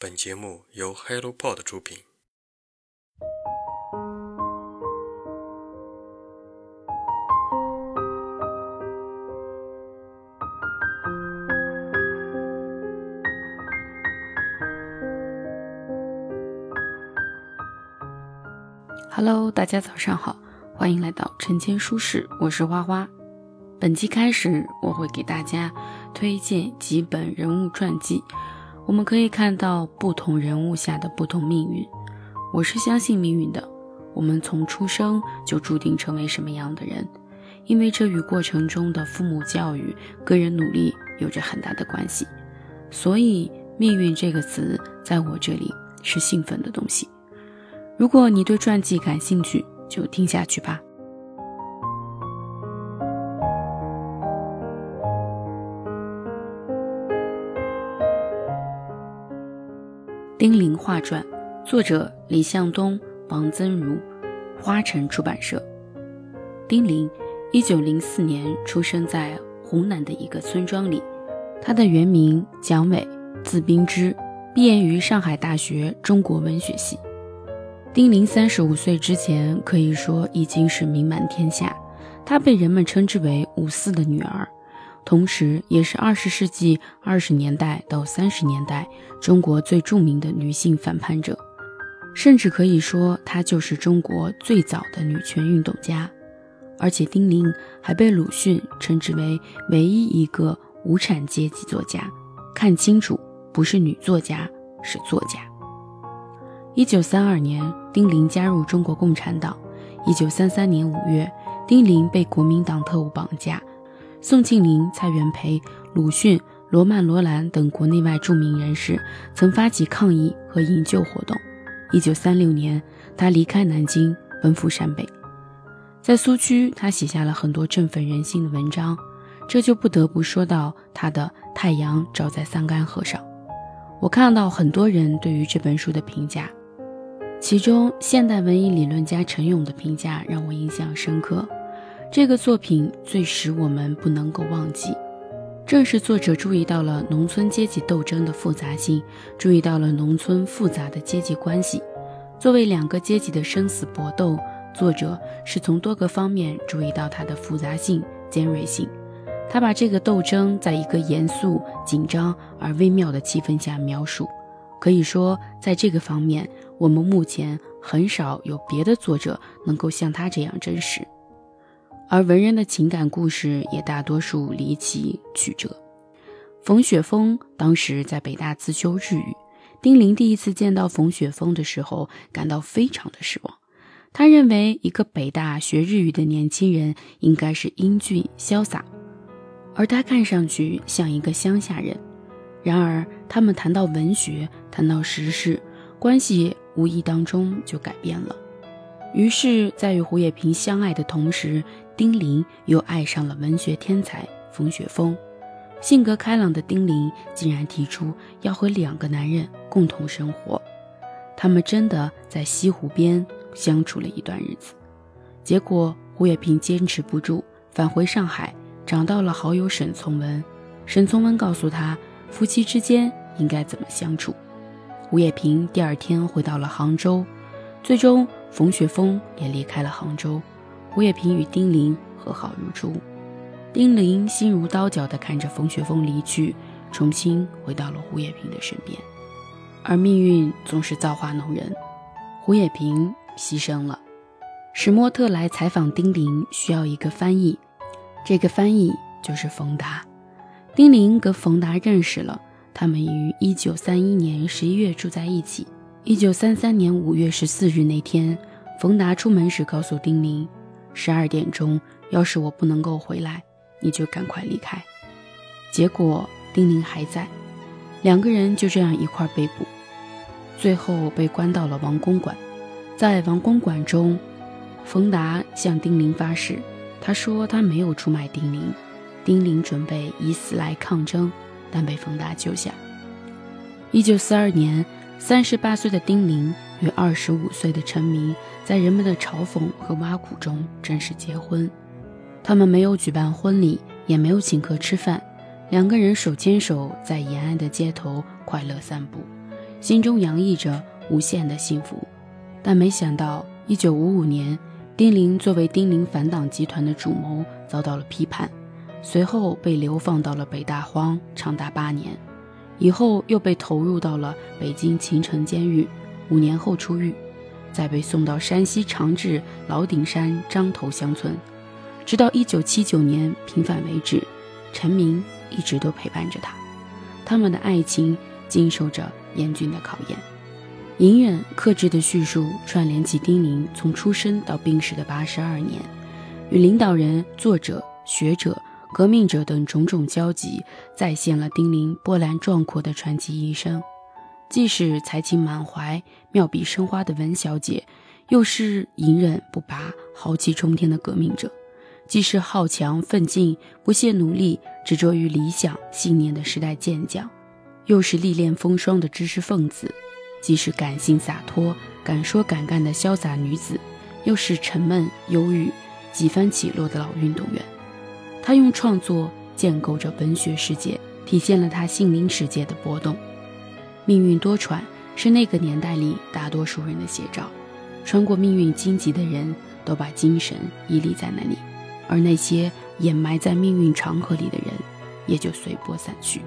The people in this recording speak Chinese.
本节目由 HelloPod 出品。Hello，大家早上好，欢迎来到晨间书适，我是花花。本期开始，我会给大家推荐几本人物传记。我们可以看到不同人物下的不同命运。我是相信命运的，我们从出生就注定成为什么样的人，因为这与过程中的父母教育、个人努力有着很大的关系。所以，命运这个词在我这里是兴奋的东西。如果你对传记感兴趣，就听下去吧。《丁玲画传》，作者李向东、王增如，花城出版社。丁玲，一九零四年出生在湖南的一个村庄里。他的原名蒋伟，字冰之，毕业于上海大学中国文学系。丁玲三十五岁之前，可以说已经是名满天下。她被人们称之为“五四的女儿”。同时，也是二十世纪二十年代到三十年代中国最著名的女性反叛者，甚至可以说她就是中国最早的女权运动家。而且，丁玲还被鲁迅称之为唯一一个无产阶级作家。看清楚，不是女作家，是作家。一九三二年，丁玲加入中国共产党。一九三三年五月，丁玲被国民党特务绑架。宋庆龄、蔡元培、鲁迅、罗曼·罗兰等国内外著名人士曾发起抗议和营救活动。一九三六年，他离开南京，奔赴陕北。在苏区，他写下了很多振奋人心的文章。这就不得不说到他的《太阳照在桑干河上》。我看到很多人对于这本书的评价，其中现代文艺理论家陈勇的评价让我印象深刻。这个作品最使我们不能够忘记，正是作者注意到了农村阶级斗争的复杂性，注意到了农村复杂的阶级关系。作为两个阶级的生死搏斗，作者是从多个方面注意到它的复杂性、尖锐性。他把这个斗争在一个严肃、紧张而微妙的气氛下描述。可以说，在这个方面，我们目前很少有别的作者能够像他这样真实。而文人的情感故事也大多数离奇曲折。冯雪峰当时在北大自修日语，丁玲第一次见到冯雪峰的时候，感到非常的失望。他认为一个北大学日语的年轻人应该是英俊潇洒，而他看上去像一个乡下人。然而，他们谈到文学，谈到时事，关系无意当中就改变了。于是，在与胡也平相爱的同时，丁玲又爱上了文学天才冯雪峰，性格开朗的丁玲竟然提出要和两个男人共同生活。他们真的在西湖边相处了一段日子，结果胡也平坚持不住，返回上海，找到了好友沈从文。沈从文告诉他，夫妻之间应该怎么相处。胡也平第二天回到了杭州，最终冯雪峰也离开了杭州。胡也平与丁玲和好如初，丁玲心如刀绞地看着冯雪峰离去，重新回到了胡也平的身边。而命运总是造化弄人，胡也平牺牲了。史莫特来采访丁玲，需要一个翻译，这个翻译就是冯达。丁玲跟冯达认识了，他们于1931年11月住在一起。1933年5月14日那天，冯达出门时告诉丁玲。十二点钟，要是我不能够回来，你就赶快离开。结果丁玲还在，两个人就这样一块被捕，最后被关到了王公馆。在王公馆中，冯达向丁玲发誓，他说他没有出卖丁玲。丁玲准备以死来抗争，但被冯达救下。一九四二年，三十八岁的丁玲与二十五岁的陈明。在人们的嘲讽和挖苦中正式结婚，他们没有举办婚礼，也没有请客吃饭，两个人手牵手在延安的街头快乐散步，心中洋溢着无限的幸福。但没想到，一九五五年，丁玲作为丁玲反党集团的主谋，遭到了批判，随后被流放到了北大荒，长达八年，以后又被投入到了北京秦城监狱，五年后出狱，再被送到山西长治老顶山张头乡村，直到一九七九年平反为止，陈明一直都陪伴着他，他们的爱情经受着严峻的考验。隐忍克制的叙述，串联起丁玲从出生到病逝的八十二年，与领导人、作者、学者、革命者等种种交集，再现了丁玲波澜壮阔的传奇一生。既是才情满怀、妙笔生花的文小姐，又是隐忍不拔、豪气冲天的革命者；既是好强奋进、不懈努力、执着于理想信念的时代健将，又是历练风霜的知识分子。既是感性洒脱、敢说敢干的潇洒女子，又是沉闷忧郁、几番起落的老运动员。她用创作建构着文学世界，体现了她心灵世界的波动。命运多舛是那个年代里大多数人的写照。穿过命运荆棘的人都把精神屹立在那里，而那些掩埋在命运长河里的人，也就随波散去。